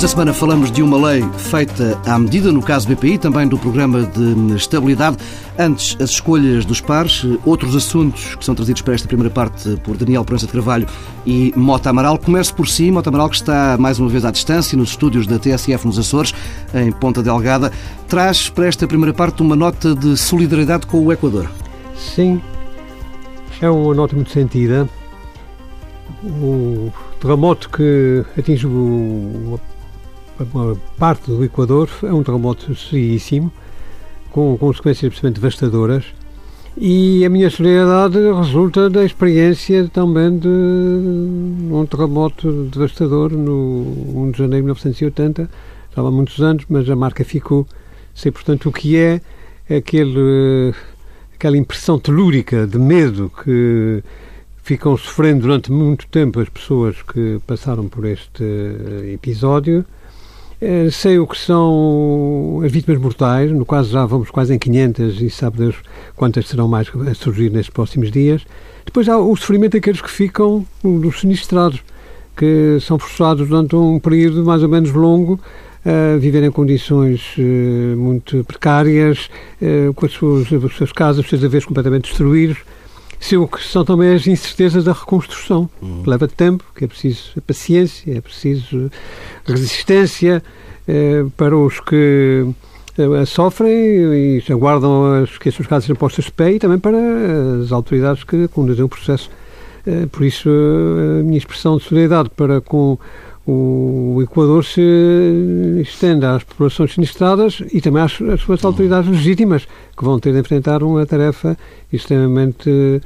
Esta semana falamos de uma lei feita à medida, no caso BPI, também do Programa de Estabilidade. Antes, as escolhas dos pares, outros assuntos que são trazidos para esta primeira parte por Daniel Prança de Carvalho e Mota Amaral. Começo por si, Mota Amaral, que está mais uma vez à distância nos estúdios da TSF nos Açores, em Ponta Delgada, traz para esta primeira parte uma nota de solidariedade com o Equador. Sim, é uma nota muito sentida. O terremoto que atinge uma, parte do Equador é um terremoto seríssimo, com consequências absolutamente devastadoras. E a minha solidariedade resulta da experiência também de um terremoto devastador no 1 de janeiro de 1980. Estava há muitos anos, mas a marca ficou. Sei, portanto, o que é aquele, aquela impressão telúrica de medo que ficam sofrendo durante muito tempo as pessoas que passaram por este episódio. Sei o que são as vítimas mortais, no caso já vamos quase em 500 e sabe Deus quantas serão mais a surgir nestes próximos dias. Depois há o sofrimento daqueles que ficam dos sinistrados, que são forçados durante um período mais ou menos longo a viver em condições uh, muito precárias, uh, com as suas, as suas casas, seus haveres completamente destruídos. Sei o que são também as incertezas da reconstrução, uhum. que leva tempo, que é preciso paciência, é preciso resistência uh, para os que sofrem e aguardam as, que as suas casas sejam postas de pé e também para as autoridades que conduzem o processo. Por isso, a minha expressão de solidariedade para com o Equador se estende às populações sinistradas e também às, às suas autoridades legítimas, que vão ter de enfrentar uma tarefa extremamente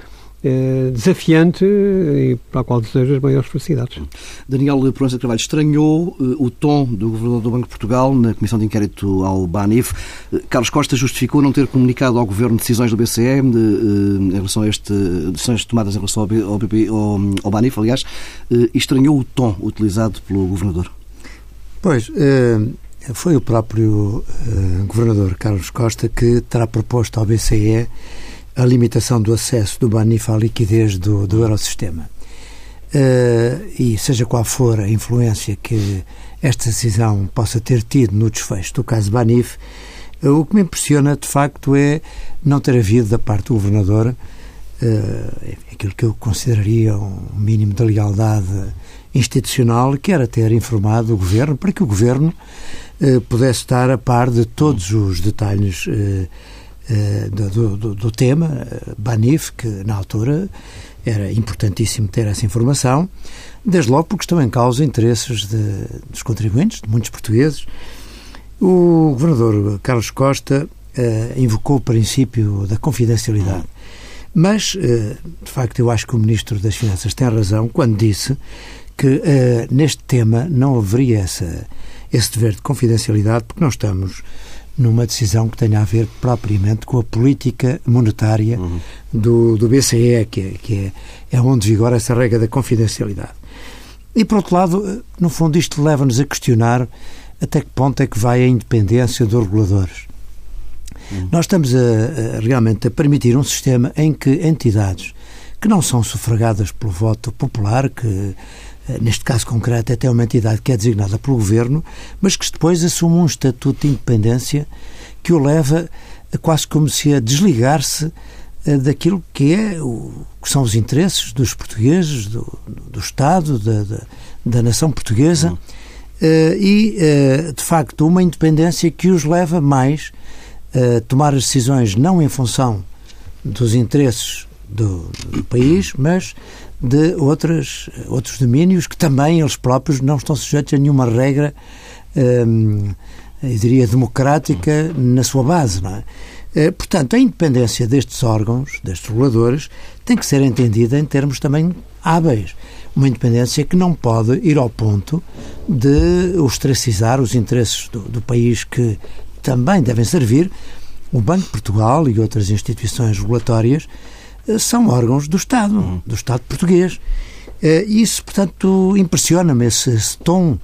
desafiante e para a qual desejo as maiores felicidades. Daniel Proença de Carvalho estranhou eh, o tom do Governador do Banco de Portugal na Comissão de Inquérito ao BANIF. Eh, Carlos Costa justificou não ter comunicado ao Governo decisões do BCE de, em relação a este, decisões tomadas em relação ao, ao, ao, ao BANIF, aliás, e estranhou o tom utilizado pelo Governador. Pois, foi o próprio Governador Carlos Costa que terá proposto ao BCE a limitação do acesso do Banif à liquidez do, do Eurosistema. Uh, e seja qual for a influência que esta decisão possa ter tido no desfecho do caso Banif, uh, o que me impressiona, de facto, é não ter havido da parte do Governador uh, aquilo que eu consideraria um mínimo de lealdade institucional, que era ter informado o Governo para que o Governo pudesse estar a par de todos os detalhes do, do, do, tema, eh, Banif, que na altura era importantíssimo ter essa informação, desde logo porque estão em causa interesses de, dos contribuintes, de muitos portugueses. O governador Carlos Costa uh, invocou o princípio da confidencialidade. Mas, de facto, eu acho que o Ministro das Finanças tem razão quando disse que neste tema não haveria essa, esse dever de confidencialidade, porque não estamos numa decisão que tenha a ver propriamente com a política monetária uhum. do, do BCE, que, é, que é, é onde vigora essa regra da confidencialidade. E, por outro lado, no fundo, isto leva-nos a questionar até que ponto é que vai a independência dos reguladores. Uhum. Nós estamos a, a, realmente a permitir um sistema em que entidades que não são sufragadas pelo voto popular, que eh, neste caso concreto, até uma entidade que é designada pelo governo, mas que depois assume um estatuto de independência que o leva a quase como se a desligar-se eh, daquilo que é o que são os interesses dos portugueses, do, do Estado, da, da, da nação portuguesa, uhum. e de facto uma independência que os leva mais a tomar as decisões não em função dos interesses do, do país, mas de outras, outros domínios que também eles próprios não estão sujeitos a nenhuma regra, hum, eu diria, democrática na sua base, não é? Eh, portanto, a independência destes órgãos, destes reguladores, tem que ser entendida em termos também hábeis. Uma independência que não pode ir ao ponto de ostracizar os interesses do, do país que também devem servir o Banco de Portugal e outras instituições regulatórias são órgãos do Estado, uhum. do Estado português. Eh, isso, portanto, impressiona-me esse, esse, tom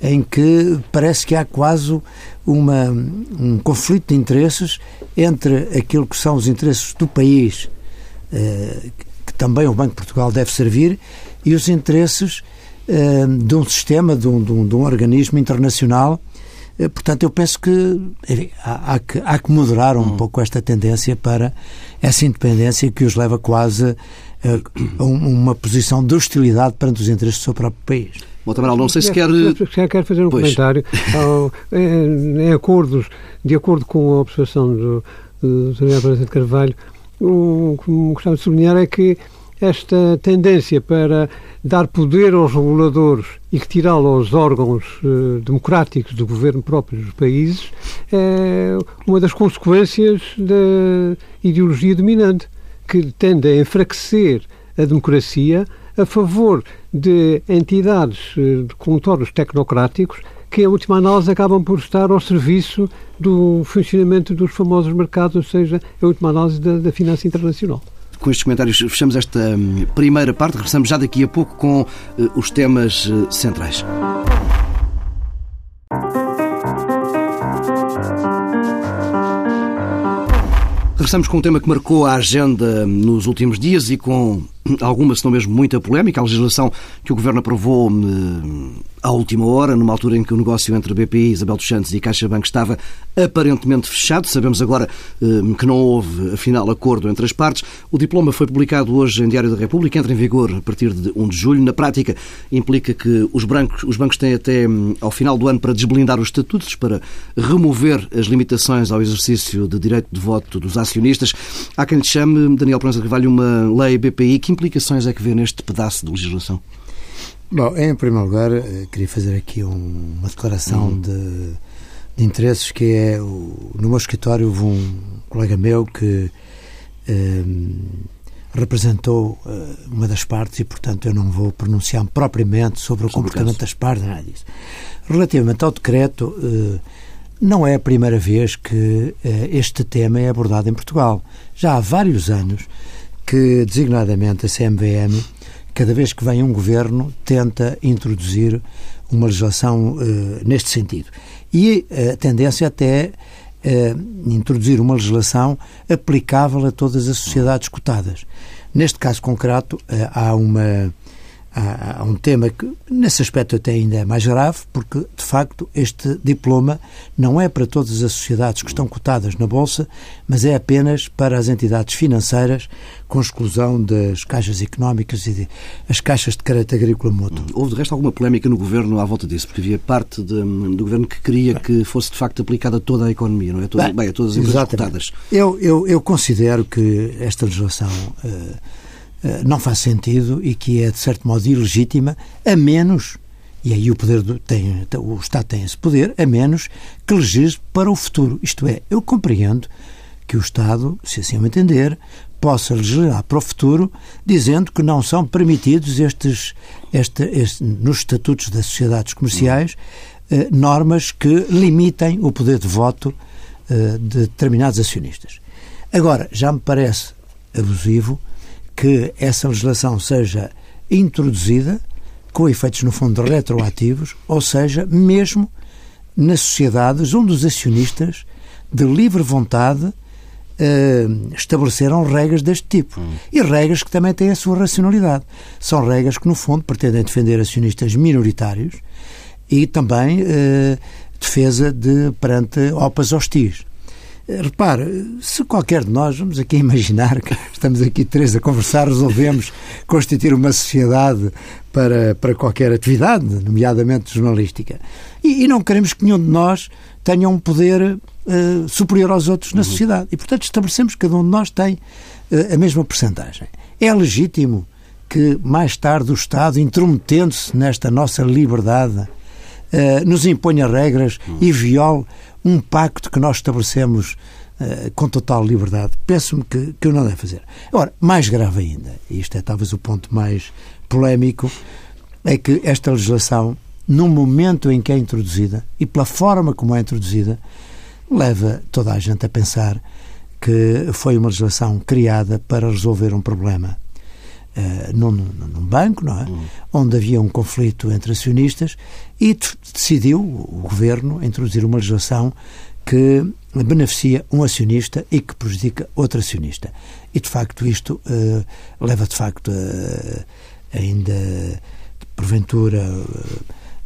em que parece que há quase uma, um conflito de interesses entre aquilo que são os interesses do país, eh, que também o Banco de Portugal deve servir, e os interesses de um sistema, de um, de um, de um organismo internacional. Portanto, eu penso que enfim, há, há, que há que moderar um hum. pouco esta tendência para essa independência que os leva quase a uma posição de hostilidade perante os interesses do seu próprio país. Bom, não sei se quer... Se quer fazer um pois. comentário. em acordos, de acordo com a observação do, do Daniel Presidente Carvalho, o que gostava de sublinhar é que esta tendência para dar poder aos reguladores e retirá-lo aos órgãos uh, democráticos do governo próprio dos países é uma das consequências da ideologia dominante, que tende a enfraquecer a democracia a favor de entidades uh, com contornos tecnocráticos que, em última análise, acabam por estar ao serviço do funcionamento dos famosos mercados, ou seja, em última análise, da, da finança internacional com estes comentários fechamos esta hum, primeira parte. Regressamos já daqui a pouco com eh, os temas eh, centrais. Regressamos com um tema que marcou a agenda hum, nos últimos dias e com alguma, se não mesmo muita polémica, a legislação que o Governo aprovou hum, à última hora, numa altura em que o negócio entre BPI, Isabel dos Santos e CaixaBank estava aparentemente fechado. Sabemos agora eh, que não houve, afinal, acordo entre as partes. O diploma foi publicado hoje em Diário da República, entra em vigor a partir de 1 de julho. Na prática, implica que os, brancos, os bancos têm até hum, ao final do ano para desblindar os estatutos, para remover as limitações ao exercício de direito de voto dos acionistas. Há quem lhe chame, Daniel Pranza Carvalho, uma lei BPI. Que implicações é que vê neste pedaço de legislação? Bom, em primeiro lugar, eh, queria fazer aqui um, uma declaração uhum. de, de, interesses que é o, no meu escritório houve um colega meu que ehm, representou uh, uma das partes e, portanto, eu não vou pronunciar propriamente sobre o sobre comportamento das partes, nada disso. Relativamente ao decreto, uh, não é a primeira vez que este tema é abordado em Portugal. Já há vários anos que, designadamente, a CMVM cada vez que vem um governo, tenta introduzir uma legislação uh, neste sentido. E eh, a tendência até é uh, introduzir uma legislação aplicável a todas as sociedades cotadas. Neste caso concreto, há uma há, há um tema que, nesse aspecto, até ainda é mais grave, porque, de facto, este diploma não é para todas as sociedades que estão cotadas na Bolsa, mas é apenas para as entidades financeiras, com exclusão das caixas económicas e as caixas de caráter agrícola mútuo. Houve, de resto, alguma polémica no Governo à volta disso, porque havia parte de, do Governo que queria que fosse, de facto, aplicada a toda a economia, não é? Toda, bem, bem, a todas as empresas exatamente. cotadas. Eu, eu, eu considero que esta legislação... Uh, não faz sentido e que é, de certo modo, ilegítima, a menos, e aí o poder do, tem, o Estado tem esse poder, a menos que legisle para o futuro. Isto é, eu compreendo que o Estado, se assim o entender, possa legislar para o futuro, dizendo que não são permitidos estes, este, este nos estatutos das sociedades comerciais, eh, normas que limitem o poder de voto eh, de determinados acionistas. Agora, já me parece abusivo que essa legislação seja introduzida com efeitos, no fundo, retroativos, ou seja, mesmo nas sociedades onde os acionistas, de livre vontade, eh, estabeleceram regras deste tipo. Hum. E regras que também têm a sua racionalidade. São regras que, no fundo, pretendem defender acionistas minoritários e também eh, defesa de perante OPAs hostis. Repare, se qualquer de nós, vamos aqui imaginar que estamos aqui três a conversar, resolvemos constituir uma sociedade para, para qualquer atividade, nomeadamente jornalística, e, e não queremos que nenhum de nós tenha um poder uh, superior aos outros na uhum. sociedade. E, portanto, estabelecemos que cada um de nós tem uh, a mesma percentagem. É legítimo que, mais tarde, o Estado, intrometendo-se nesta nossa liberdade, uh, nos imponha regras uhum. e viole um pacto que nós estabelecemos uh, com total liberdade. Penso-me que, que eu não deve fazer. Agora, mais grave ainda, e isto é talvez o ponto mais polémico, é que esta legislação, no momento em que é introduzida e pela forma como é introduzida, leva toda a gente a pensar que foi uma legislação criada para resolver um problema uh, num, num, banco, não é? Uhum. Onde havia um conflito entre acionistas e decidiu o governo introduzir uma legislação que beneficia um acionista e que prejudica outro acionista. E, de facto, isto uh, leva, de facto, uh, ainda porventura,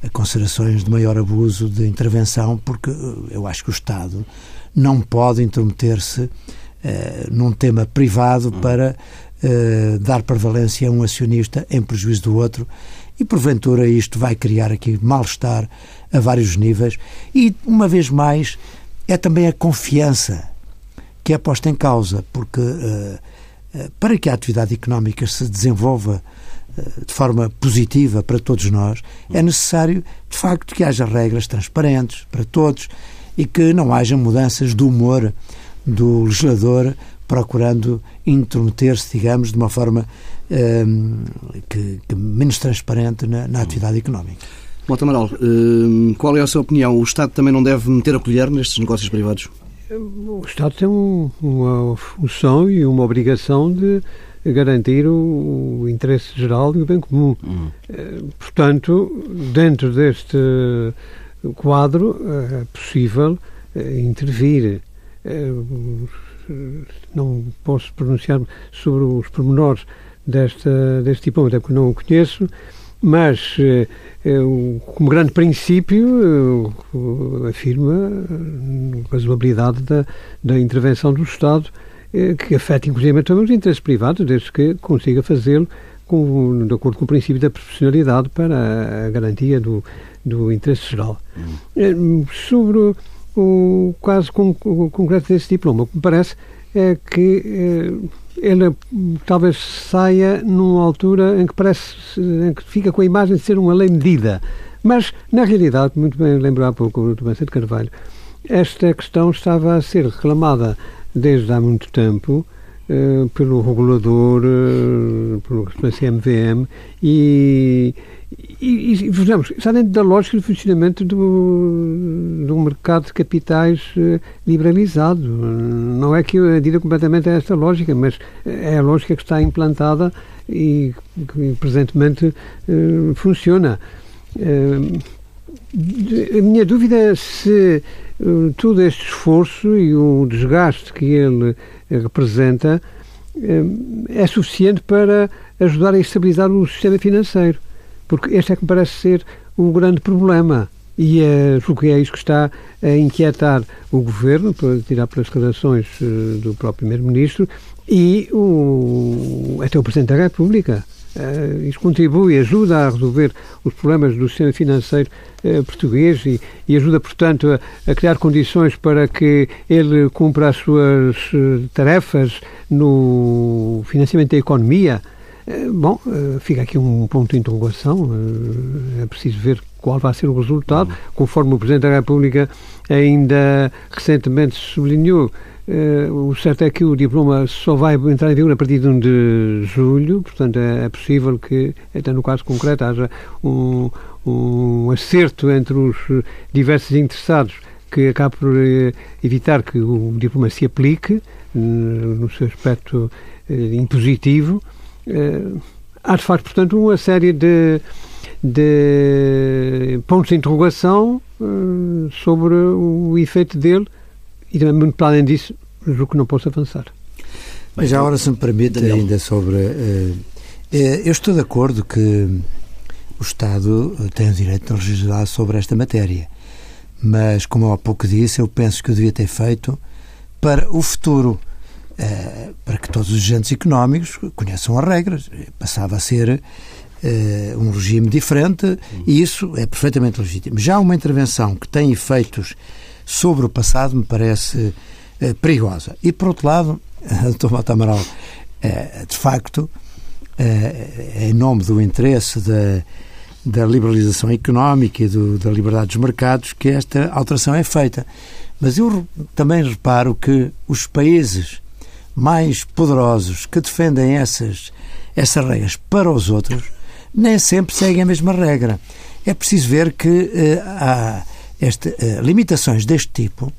a considerações de maior abuso de intervenção, porque eu acho que o Estado não pode intrometer-se num tema privado para dar prevalência a um acionista em prejuízo do outro e porventura isto vai criar aqui mal-estar a vários níveis. E, uma vez mais, é também a confiança que é posta em causa, porque uh, uh, para que a atividade económica se desenvolva de forma positiva para todos nós, é necessário, de facto, que haja regras transparentes para todos e que não haja mudanças do humor do legislador procurando intrometer-se, digamos, de uma forma que, que, menos transparente na, na atividade económica. Mota Amaral, qual é a sua opinião? O Estado também não deve meter a colher nestes negócios privados? O Estado tem um, uma função e uma obrigação de garantir o, o, interesse geral e o bem comum. Uhum. Portanto, dentro deste quadro, é possível eh, intervir. Eh, não posso pronunciar sobre os pormenores desta, deste diploma, até porque não o conheço, mas como grande princípio afirma a razoabilidade da, da intervenção do Estado que afeta inclusive também os interesses privados, desde que consiga fazê-lo com, de acordo com o princípio da profissionalidade para a garantia do, do interesse geral. Hum. Sobre o, o caso concreto desse diploma, o que me parece é que ele talvez saia numa altura em que parece em que fica com a imagem de ser uma lei medida. Mas, na realidade, muito bem lembrou há pouco o Dr. de Carvalho, esta questão estava a ser reclamada desde há muito tempo eh, pelo regulador, uh, pelo CMVM, e, e, e vejamos, está dentro da lógica de funcionamento do, do mercado de capitais uh, liberalizado. Não é que eu adira completamente a esta lógica, mas é a lógica que está implantada e que presentemente uh, funciona. Uh, a minha dúvida é se todo este esforço e o desgaste que ele representa é suficiente para ajudar a estabilizar o sistema financeiro. Porque este é que me parece ser o grande problema. E é, julgo que é isso que está a inquietar o Governo, para tirar pelas declarações uh, do próprio Primeiro-Ministro, e o, até o Presidente da República. Uh, isso contribui, ajuda a resolver os problemas do sistema financeiro uh, português e, e, ajuda, portanto, a, a, criar condições para que ele cumpra as suas tarefas no financiamento da economia. Eh, bom, eh, fica aqui um ponto de interrogação. Eh, é preciso ver qual vai ser o resultado. Uhum. Conforme o Presidente da República ainda recentemente sublinhou, o certo é que o diploma só vai entrar em vigor a partir de 1 de julho, portanto é, é possível que, até no caso concreto, haja um, um acerto entre os diversos interessados que acabe por evitar que o diploma se aplique no seu aspecto impositivo há de facto, portanto, uma série de, de pontos de interrogação uh, sobre o efeito dele e também, para além disso, julgo que não posso avançar. Mas já agora, se me permite, Daniel. ainda sobre. Uh, eu estou de acordo que o Estado tem o direito de legislar sobre esta matéria. Mas, como eu há pouco disse, eu penso que eu devia ter feito para o futuro. Eh, para que todos os agentes económicos conheçam as regras. Passava a ser uh, um regime diferente e isso é perfeitamente legítimo. Já uma intervenção que tem efeitos sobre o passado me parece uh, perigosa. E, por outro lado, Dr. Mota Amaral, de facto, em nome do interesse da, da liberalização económica e do, da liberdade dos mercados que esta alteração é feita. Mas eu também reparo que os países mais poderosos que defendem essas, essas regras para os outros nem sempre seguem a mesma regra. É preciso ver que uh, há este, uh, limitações deste tipo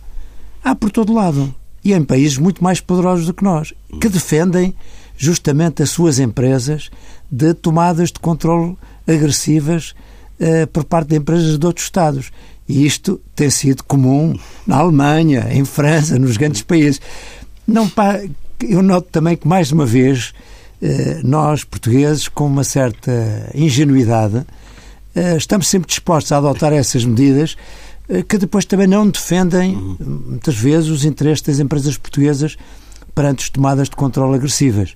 há por todo lado e em países muito mais poderosos do que nós, que defendem justamente as suas empresas de tomadas de controle agressivas uh, por parte de empresas de outros Estados. E isto tem sido comum na Alemanha, em França, nos grandes países. Não, eu noto também que, mais uma vez, eh, nós, portugueses, com uma certa ingenuidade, eh, estamos sempre dispostos a adotar essas medidas eh, que depois também não defendem, muitas vezes, os interesses das empresas portuguesas perante as tomadas de controle agressivas.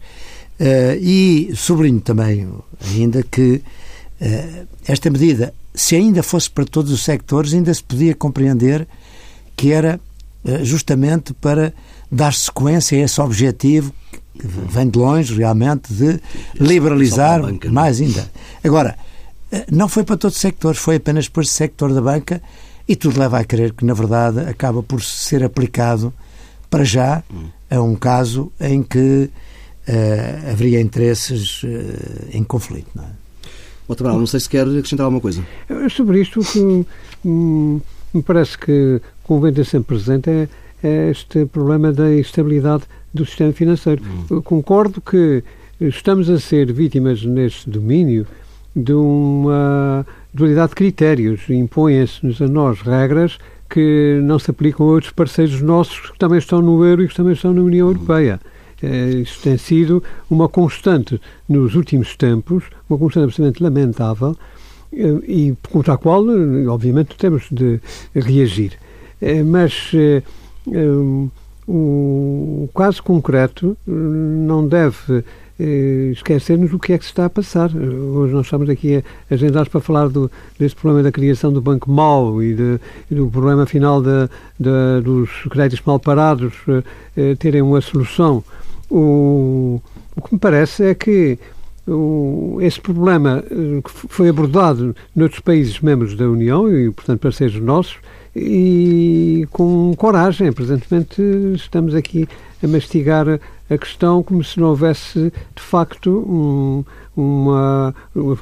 E sublinho também ainda que esta medida, se ainda fosse para todos os sectores, ainda se podia compreender que era justamente para dar sequência a esse objetivo que vem de longe, realmente, de liberalizar banca, é? mais ainda. Agora, eh, não foi para todos os sectores, foi apenas para o sector da banca e tudo leva a crer que, na verdade, acaba por ser aplicado para já a um caso em que uh, haveria interesses uh, em conflito. Não é? Outra não sei se quer acrescentar alguma coisa. Sobre isto, o que hum, me parece que convém ter sempre presente é, é este problema da estabilidade do sistema financeiro. Hum. Concordo que estamos a ser vítimas neste domínio de uma dualidade de critérios. Impõem-se-nos a nós regras que não se aplicam a outros parceiros nossos que também estão no euro e que também estão na União Europeia. É, isto tem sido uma constante nos últimos tempos, uma constante absolutamente lamentável eh, e contra a qual, obviamente, temos de reagir. É, mas eh, o caso concreto não deve eh, esquecermos do que é que se está a passar. Hoje nós estamos aqui agendados para falar do, deste problema da criação do Banco Mau e, de, e do problema final de, de, dos créditos mal parados eh, eh, terem uma solução. O, o que me parece é que o, esse problema que foi abordado noutros países membros da União e, portanto, parceiros nossos, e com coragem. Presentemente estamos aqui a mastigar a questão como se não houvesse, de facto, um, uma.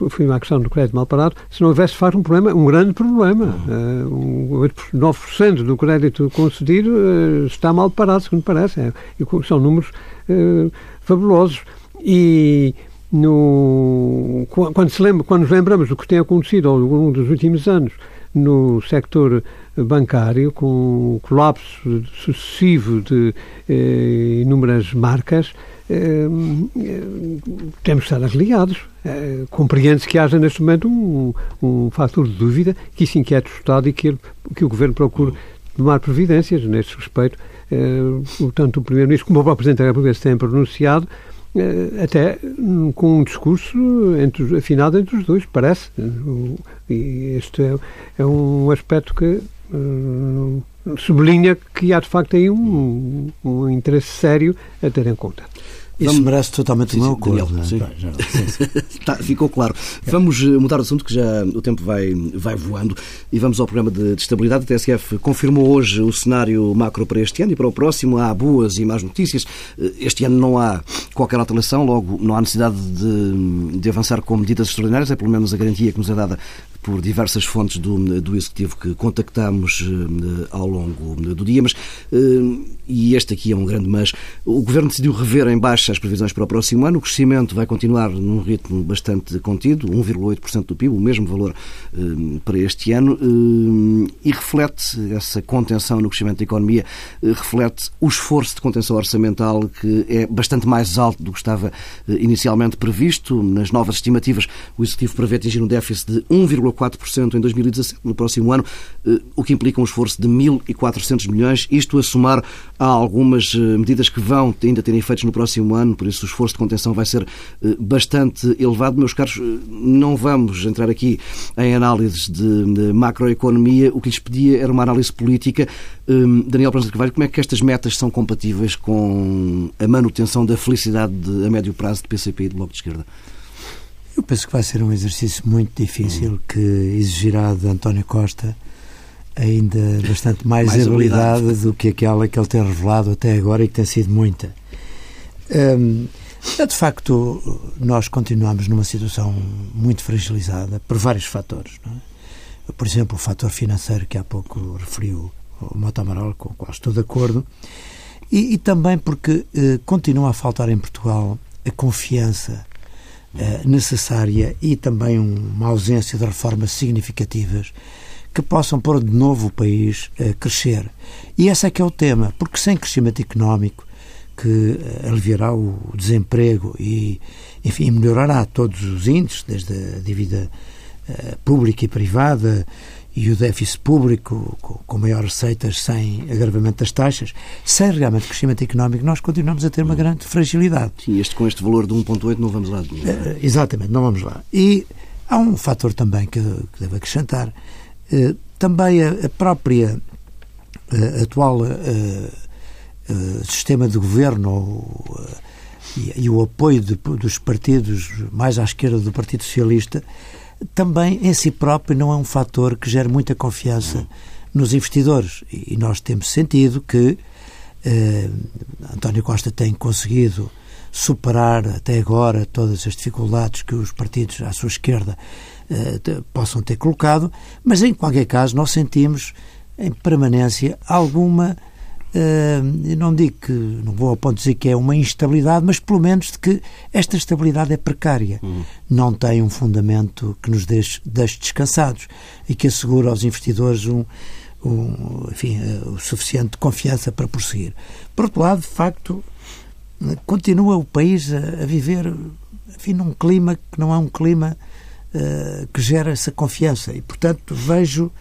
Foi uma questão do crédito mal parado, se não houvesse, de facto, um problema, um grande problema. Uh, um, 9% do crédito concedido uh, está mal parado, segundo parece. É, são números uh, fabulosos. E. No, quando, se lembra, quando nos lembramos do que tem acontecido ao longo dos últimos anos no sector bancário, com o colapso sucessivo de eh, inúmeras marcas, eh, temos de estar religados. Eh, Compreende-se que haja neste momento um, um fator de dúvida que isso inquieta o Estado e que, ele, que o Governo procure tomar providências neste respeito. Eh, tanto o Primeiro-Ministro como o próprio Presidente da República se têm pronunciado eh, até hum, com um discurso entre, afinado entre os dois, parece. Este é, é um aspecto que sublinha que há de facto aí um, um interesse sério a ter em conta. Isso Vamos... merece totalmente sim, o meu acordo. Sim. tá, ficou claro. Vamos eh, mudar de assunto, que já o tempo vai, vai voando, e vamos ao programa de, de estabilidade. A TSF confirmou hoje o cenário macro para este ano e para o próximo. Há boas e más notícias. Eh, este ano não há qualquer alteração, logo não há necessidade de, de avançar com medidas extraordinárias, é pelo menos a garantia que nos é dada por diversas fontes do, do Executivo que contactamos uh, ao longo do dia, mas, uh, e este aqui é um grande mas, o Governo decidiu rever em baixa as previsões para o próximo ano, o crescimento vai continuar num ritmo bastante contido, 1,8% do PIB, o mesmo valor uh, para este ano, e reflete essa contenção no crescimento da economia, reflete o esforço de contenção orçamental que é bastante mais alto do que estava inicialmente previsto. Nas novas estimativas, o Executivo prevê atingir um déficit de 1,8% 0,4% em 2017, no próximo ano, eh, o que implica um esforço de 1.400 milhões, isto a somar a algumas eh, medidas que vão ainda ter efeitos no próximo ano, por isso o esforço de contenção vai ser eh, bastante elevado. Meus caros, não vamos entrar aqui em análises de macroeconomia, o que lhes pedia era uma análise política. Daniel Prança de Carvalho, como é que estas metas são compatíveis com a manutenção da felicidade de, a médio prazo de PCP e do Bloco de Esquerda? Eu penso que vai ser um exercício muito difícil que exigirá de António Costa ainda bastante mais, mais habilidade, habilidade, do que aquela que ele tem revelado até agora e que tem sido muita. Hum, de facto, nós continuamos numa situação muito fragilizada por vários fatores. É? Por exemplo, o fator financeiro que há pouco referiu o Mota Amaral, com o qual estou de acordo, e, e também porque eh, continua a faltar em Portugal a confiança necessária e também uma ausência de reformas significativas que possam pôr de novo o país a crescer. E esse é que é o tema, porque sem crescimento económico, que aliviará o desemprego e, enfim, melhorará todos os índices, desde a dívida pública e privada e o déficit público com, maiores receitas sem agravamento das taxas, sem realmente crescimento económico, nós continuamos a ter uma grande fragilidade. Sim, este, com este valor de 1,8 não vamos lá. Uh, exatamente, não vamos lá. E há um fator também que, que devo acrescentar, uh, também a, a própria uh, atual sistema de governo e, e, o apoio de, dos partidos mais à esquerda do Partido Socialista também em si próprio não é um fator que gere muita confiança nos investidores. E, nós temos sentido que eh, António Costa tem conseguido superar até agora todas as dificuldades que os partidos à sua esquerda eh, possam ter colocado, mas em qualquer caso nós sentimos em permanência alguma Uh, não digo que, não vou ao ponto de dizer que é uma instabilidade, mas pelo menos de que esta estabilidade é precária. Uhum. Não tem um fundamento que nos deixe, deixe descansados e que assegure aos investidores um, um, enfim, uh, o suficiente confiança para prosseguir. Por outro lado, de facto, continua o país a, a viver enfim, num clima que não é um clima uh, que gera essa confiança e, portanto, vejo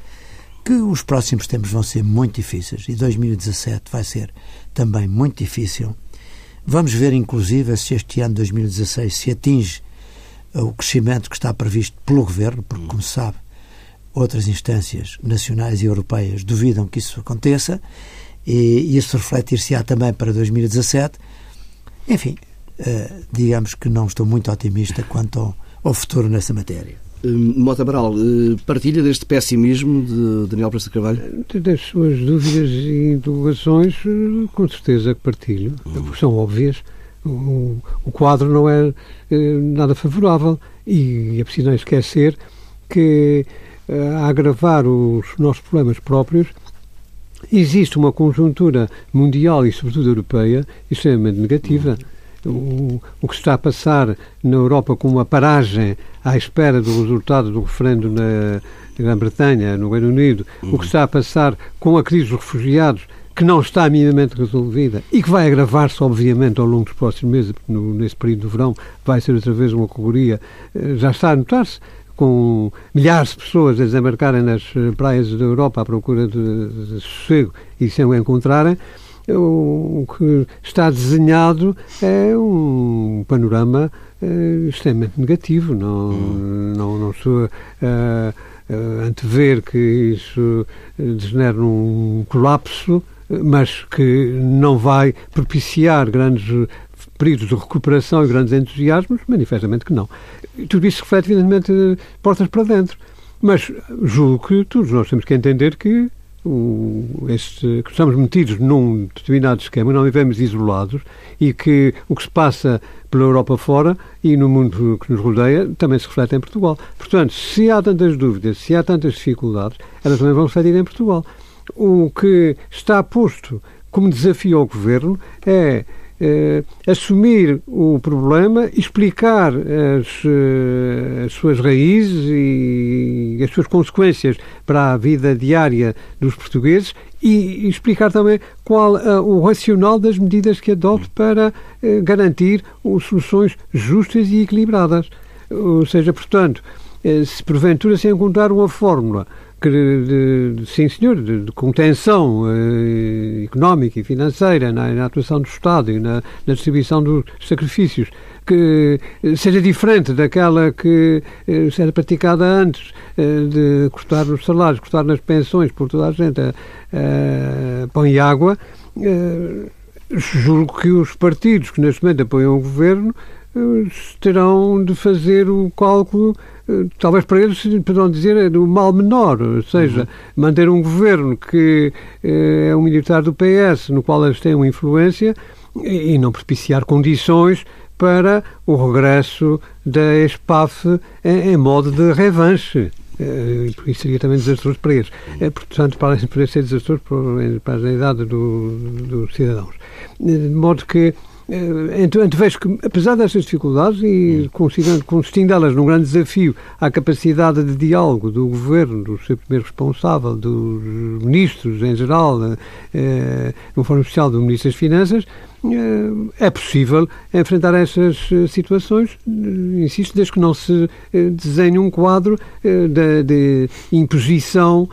que os próximos tempos vão ser muito difíceis e 2017 vai ser também muito difícil. Vamos ver, inclusive, se este ano 2016 se atinge o crescimento que está previsto pelo Governo, porque, como se sabe, outras instâncias nacionais e europeias duvidam que isso aconteça e isso refletir-se-á também para 2017. Enfim, uh, digamos que não estou muito otimista quanto ao futuro nessa matéria. Hum, Mota Baral, eh, partilha deste pessimismo de Daniel Presta Carvalho? Das suas dúvidas e interrogações, eh, com certeza que partilho, uhum. são óbvias. O, o, quadro não é eh, nada favorável e é preciso não esquecer que, a agravar os nossos problemas próprios, existe uma conjuntura mundial e, sobretudo, europeia extremamente negativa. Uhum o, o que está a passar na Europa com uma paragem à espera do resultado do referendo na Grã-Bretanha, no Reino Unido, uhum. o que uhum. está a passar com a crise dos refugiados, que não está minimamente resolvida e que vai agravar-se, obviamente, ao longo dos próximos meses, porque no, nesse período do verão vai ser outra vez uma correria, eh, já está a notar-se, com milhares de pessoas a desembarcarem nas eh, praias da Europa à procura de, de sossego e sem o encontrarem, o que está desenhado é um panorama uh, extremamente negativo. Não, hum. não, não estou a uh, antever que isso degenere num colapso, mas que não vai propiciar grandes períodos de recuperação e grandes entusiasmos, manifestamente que não. Tudo isso reflete, evidentemente, portas para dentro. Mas julgo que todos nós temos que entender que o, este, que estamos metidos num determinado esquema, não vivemos isolados e que o que se passa pela Europa fora e no mundo que nos rodeia também se reflete em Portugal. Portanto, se há tantas dúvidas, se há tantas dificuldades, elas também vão refletir em Portugal. O que está posto como desafio ao Governo é eh, assumir o problema, explicar as, eh, as, suas raízes e as suas consequências para a vida diária dos portugueses e explicar também qual uh, o racional das medidas que adote para uh, garantir soluções justas e equilibradas. Ou seja, portanto, se porventura se encontrar uma fórmula de, sim senhor, de, de contenção eh, económica e financeira na, na, atuação do Estado e na, na, distribuição dos sacrifícios que seja diferente daquela que eh, era praticada antes eh, de cortar nos salários, cortar nas pensões por toda a gente a, a pão e água, eh, julgo que os partidos que neste momento apoiam o governo eh, terão de fazer o cálculo talvez para eles poderão dizer é do mal menor, ou seja, uhum. manter um governo que eh, é um militar do PS, no qual eles têm uma influência, e não propiciar condições para o regresso da ESPAF em, em modo de revanche. Uh, isso seria também desastroso para eles. É, portanto, para poder ser desastroso para, para a idade do, dos cidadãos. De modo que então, vejo que, apesar destas dificuldades e considerando, consistindo elas num grande desafio à capacidade de diálogo do governo, do seu primeiro responsável, dos ministros em geral, eh, no Fórum Especial do Ministro das Finanças, é possível enfrentar essas situações, insisto, desde que não se desenhe um quadro de, de imposição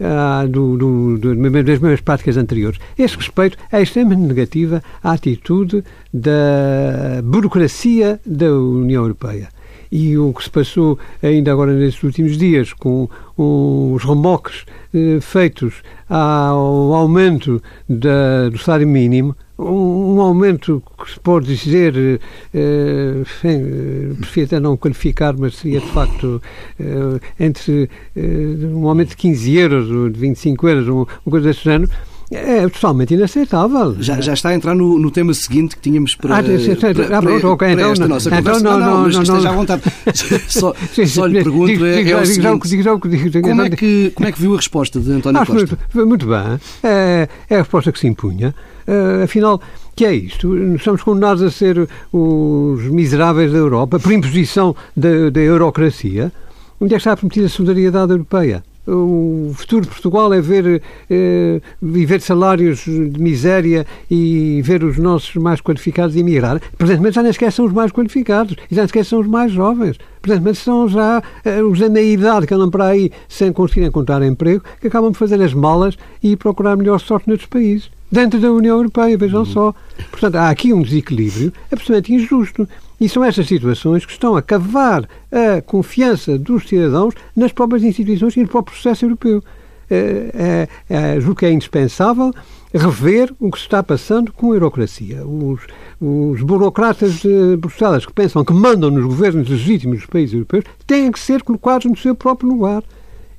ah, do, do, do, das mesmas práticas anteriores. Esse respeito é extremamente negativa à atitude da burocracia da União Europeia. E o que se passou ainda agora nestes últimos dias com os remoques eh, feitos ao aumento da, do salário mínimo um, um, aumento que se pode dizer, uh, enfim, prefiro até não qualificar, mas seria de facto uh, entre um aumento de 15 euros ou de 25 euros, uma coisa desse género, é totalmente inaceitável. Já, já está a entrar no, no tema seguinte que tínhamos para, ah, para, ah, okay, para então, esta nossa então, conversa. Não, não, não, mas não, esteja à vontade. só, sim, só lhe pergunto digo, é, é o seguinte, como, é que, como é que viu a resposta de António Acho Costa? Muito, muito bem. É, é a resposta que se impunha. Uh, afinal, que é isto? Estamos condenados a ser os miseráveis da Europa por imposição da, da eurocracia. Onde é que está a prometida solidariedade europeia? O futuro de Portugal é ver eh, viver salários de miséria e ver os nossos mais qualificados emigrar. Presentemente já nem sequer são os mais qualificados já nem sequer são os mais jovens. Presentemente são já eh, os da meia idade que andam para aí sem conseguir encontrar emprego, que acabam de fazer as malas e procurar melhor sorte noutros países. Dentro da União Europeia, vejam uhum. só. Portanto, há aqui um desequilíbrio absolutamente injusto. E são estas situações que estão a cavar a confiança dos cidadãos nas próprias instituições e no próprio processo europeu. É, é, é, julgo que é indispensável rever o que se está passando com a eurocracia. Os, os burocratas de Bruxelas que pensam que mandam nos governos legítimos dos países europeus têm que ser colocados no seu próprio lugar.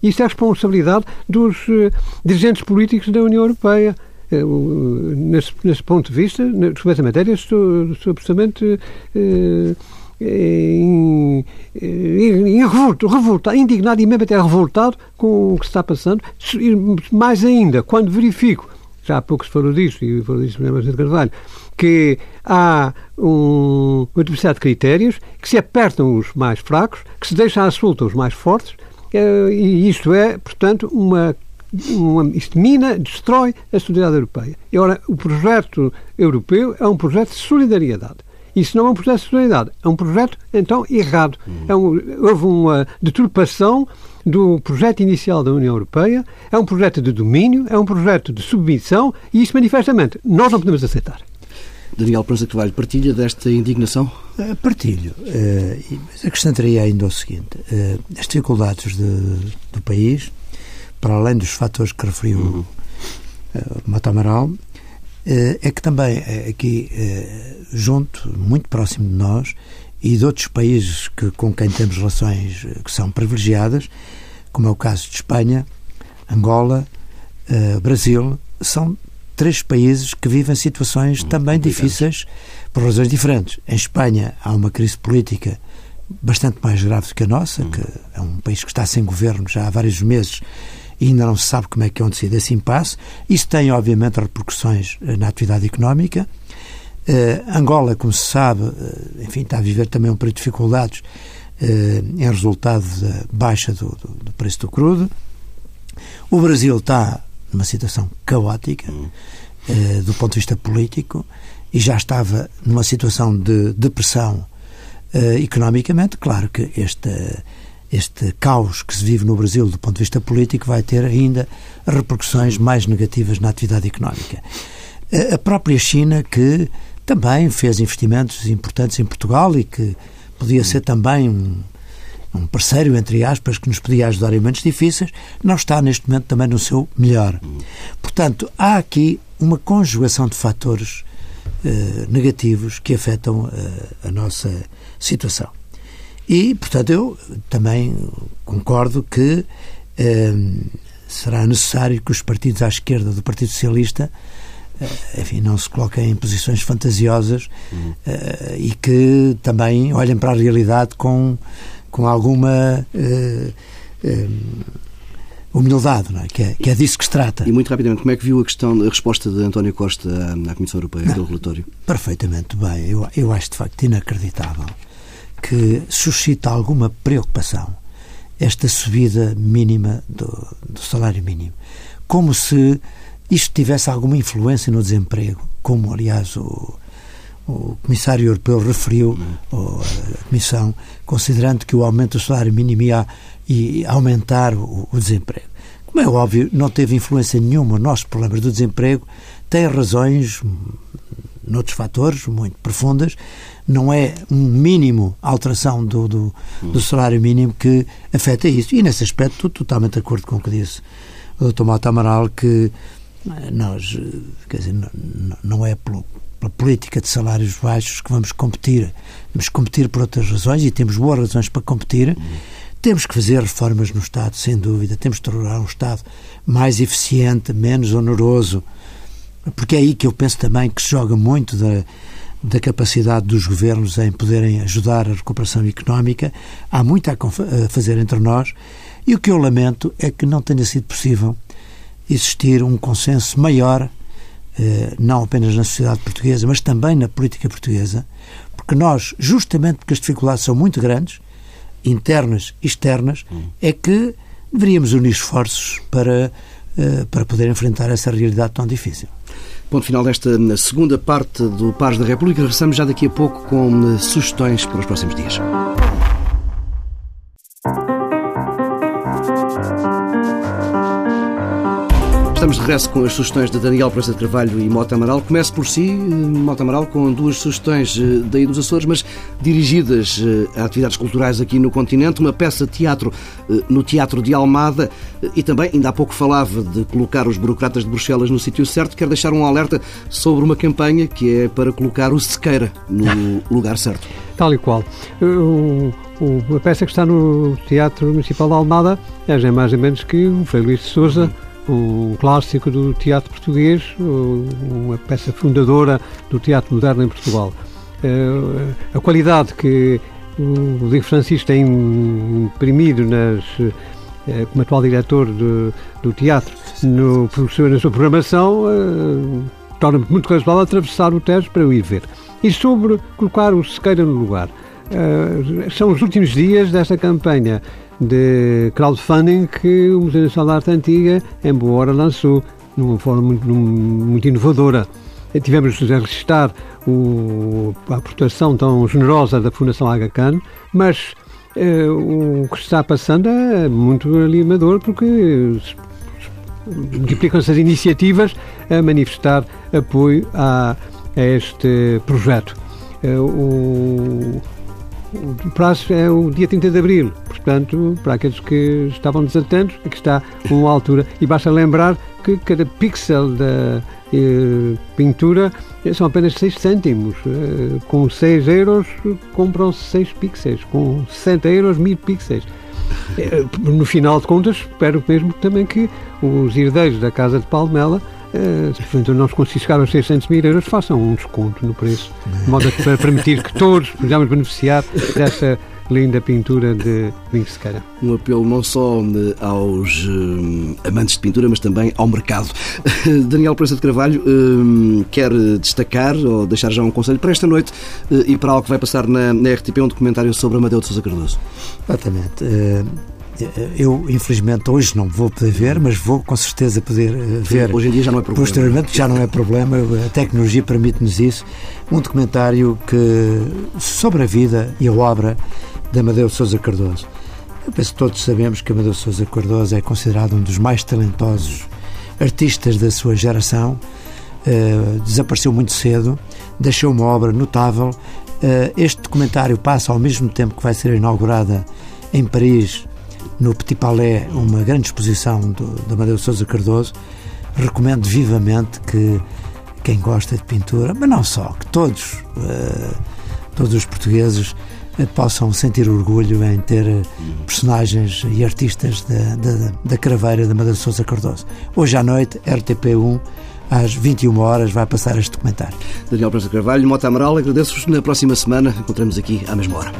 Isso é a responsabilidade dos uh, dirigentes políticos da União Europeia. Eh, nesse, nesse ponto de vista, sobre essa matéria, estou, estou absolutamente eh, em, em, em indignado e mesmo até revoltado com o que se está passando. Mais ainda, quando verifico, já há pouco se falou disso, e falou disso mesmo de Carvalho, que há um, uma diversidade de critérios que se apertam os mais fracos, que se deixam à solta os mais fortes, eh, e isto é, portanto, uma uma, isto mina, destrói a solidariedade europeia. E, ora, o projeto europeu é um projeto de solidariedade. Isso não é um projeto de solidariedade, é um projeto, então, errado. Uhum. É um, houve uma deturpação do projeto inicial da União Europeia, é um projeto de domínio, é um projeto de submissão e isso, manifestamente, nós não podemos aceitar. Daniel Pranza Carvalho, partilha desta indignação? Uh, partilho. Uh, mas acrescentaria ainda o seguinte: uh, as dificuldades de, do país para além dos fatores que referiu uhum. uh, Mata Amaral, uh, é que também uh, aqui, junto, muito próximo de nós, e de outros países que, com quem temos relações que são privilegiadas, como é o caso de Espanha, Angola, Brasil, são três países que vivem situações muito também difíceis por razões diferentes. Em Espanha há uma crise política bastante mais grave do que a nossa, uhum. que é um país que está sem governo já há vários meses e ainda não se sabe como é que é onde se esse impasse. Isso tem, obviamente, repercussões eh, na atividade económica. Uh, Angola, como se sabe, uh, enfim, está a viver também um período de dificuldades uh, em resultado da baixa do, do, do, preço do crudo. O Brasil está numa situação caótica do ponto de vista político e já estava numa situação de depressão economicamente. Claro que esta este caos que se vive no Brasil do ponto de vista político vai ter ainda repercussões mais negativas na atividade económica. A própria China, que também fez investimentos importantes em Portugal e que podia ser também um, um parceiro, entre aspas, que nos podia ajudar em momentos difíceis, não está neste momento também no seu melhor. Portanto, há aqui uma conjugação de fatores uh, negativos que afetam uh, a nossa situação. E, portanto, eu também concordo que eh, será necessário que os partidos à esquerda do Partido Socialista eh, enfim, não se coloquem em posições fantasiosas uhum. eh, e que também olhem para a realidade com, com alguma humildade, não é? Que, é? que é disso que se trata. E muito rapidamente, como é que viu a questão, a resposta de António Costa à, à Comissão Europeia, aquele relatório? Perfeitamente bem. Eu, eu acho de facto inacreditável que suscita alguma preocupação esta subida mínima do, do salário mínimo. Como se isto tivesse alguma influência no desemprego, como aliás o, o Comissário Europeu referiu, ou a Comissão, considerando que o aumento do salário mínimo ia e aumentar o, o desemprego. Como é óbvio, não teve influência nenhuma. Os nossos problemas do desemprego têm razões noutros fatores muito profundas. Não é um mínimo alteração do, do, do salário mínimo que afeta isso. E nesse aspecto estou totalmente de acordo com o que disse o Dr. Mota Amaral, que eh, nós, eh, quer dizer, não, não é pelo, pela política de salários baixos que vamos competir. Vamos competir por outras razões e temos boas razões para competir. Uhum temos que fazer reformas no Estado, sem dúvida. Temos que tornar um Estado mais eficiente, menos oneroso, porque é aí que eu penso também que se joga muito da, da capacidade dos governos em poderem ajudar a recuperação económica. Há muito a fazer entre nós e o que eu lamento é que não tenha sido possível existir um consenso maior, eh, não apenas na sociedade portuguesa, mas também na política portuguesa, porque nós, justamente porque as dificuldades são muito grandes, internas e externas, é que deveríamos unir esforços para, para poder enfrentar essa realidade tão difícil. Ponto final desta segunda parte do Pares da República. Regressamos já daqui a pouco com eh, sugestões para os próximos dias. Estamos de regresso com as sugestões de Daniel Praça de Carvalho e Mota Amaral. Começo por si, Mota Amaral, com duas sugestões eh, daí dos Açores, mas dirigidas eh, a atividades culturais aqui no continente. Uma peça de teatro eh, no Teatro de Almada e também, ainda há pouco falava de colocar os burocratas de Bruxelas no sítio certo. Quero deixar um alerta sobre uma campanha que é para colocar o Sequeira no lugar certo. Tal e qual. A peça que está no Teatro Municipal de Almada é mais ou menos que o Frei Luís de Souza um clássico do teatro português, uma peça fundadora do teatro moderno em Portugal. Eh, a qualidade que o Rodrigo Francisco tem imprimido nas, eh, como atual diretor de, do teatro no, na sua programação eh, torna-me muito razoável atravessar o Tejo para eu ir ver. E sobre colocar o Sequeira no lugar. são os últimos dias desta campanha de crowdfunding que o Museu Nacional da Arte Antiga, em boa hora, lançou, numa forma muito, muito inovadora. Tivemos de registrar o, a aportação tão generosa da Fundação Aga Khan, mas eh, o que está passando é muito animador porque multiplicam-se as iniciativas a manifestar apoio a, a este projeto. Eh, o, o prazo é o dia 30 de abril, portanto, para aqueles que estavam desatentos, aqui está uma altura. E basta lembrar que cada pixel da eh, pintura são apenas 6 cêntimos. Eh, com 6 euros compram-se 6 pixels, com 60 euros, 1000 pixels. Eh, no final de contas, espero mesmo também que os herdeiros da Casa de Palmela eh, se portanto nós conseguimos chegar aos 600 mil euros, façam um desconto no preço, de modo a permitir que todos possamos beneficiar dessa linda pintura de Domingos Sequeira. Um apelo não só eh, aos uh, amantes de pintura, mas também ao mercado. Daniel Prensa de Carvalho uh, quer destacar ou deixar já um conselho para esta noite uh, e para algo que vai passar na, na RTP, um documentário sobre Amadeu de Sousa Cardoso. Exatamente. Eu, infelizmente, hoje não vou poder ver, mas vou com certeza poder uh, ver. Hoje em dia já não é problema. Posteriormente já não é problema, a tecnologia permite-nos isso. Um documentário que, sobre a vida e a obra de Amadeu Sousa Cardoso. Eu penso que todos sabemos que Amadeu Sousa Cardoso é considerado um dos mais talentosos artistas da sua geração. Uh, desapareceu muito cedo, deixou uma obra notável. Uh, este documentário passa ao mesmo tempo que vai ser inaugurada em Paris no Petit Palais uma grande exposição do, do Amadeu Sousa Cardoso. Recomendo vivamente que quem gosta de pintura, mas não só, que todos, uh, todos os portugueses uh, possam sentir orgulho em ter uh, personagens e artistas da, da, da craveira de Sousa Cardoso. Hoje à noite, RTP1, às 21 horas, vai passar este documentário. Daniel Prensa Carvalho, Mota Amaral, agradeço-vos. Na próxima semana encontramos aqui à mesma hora.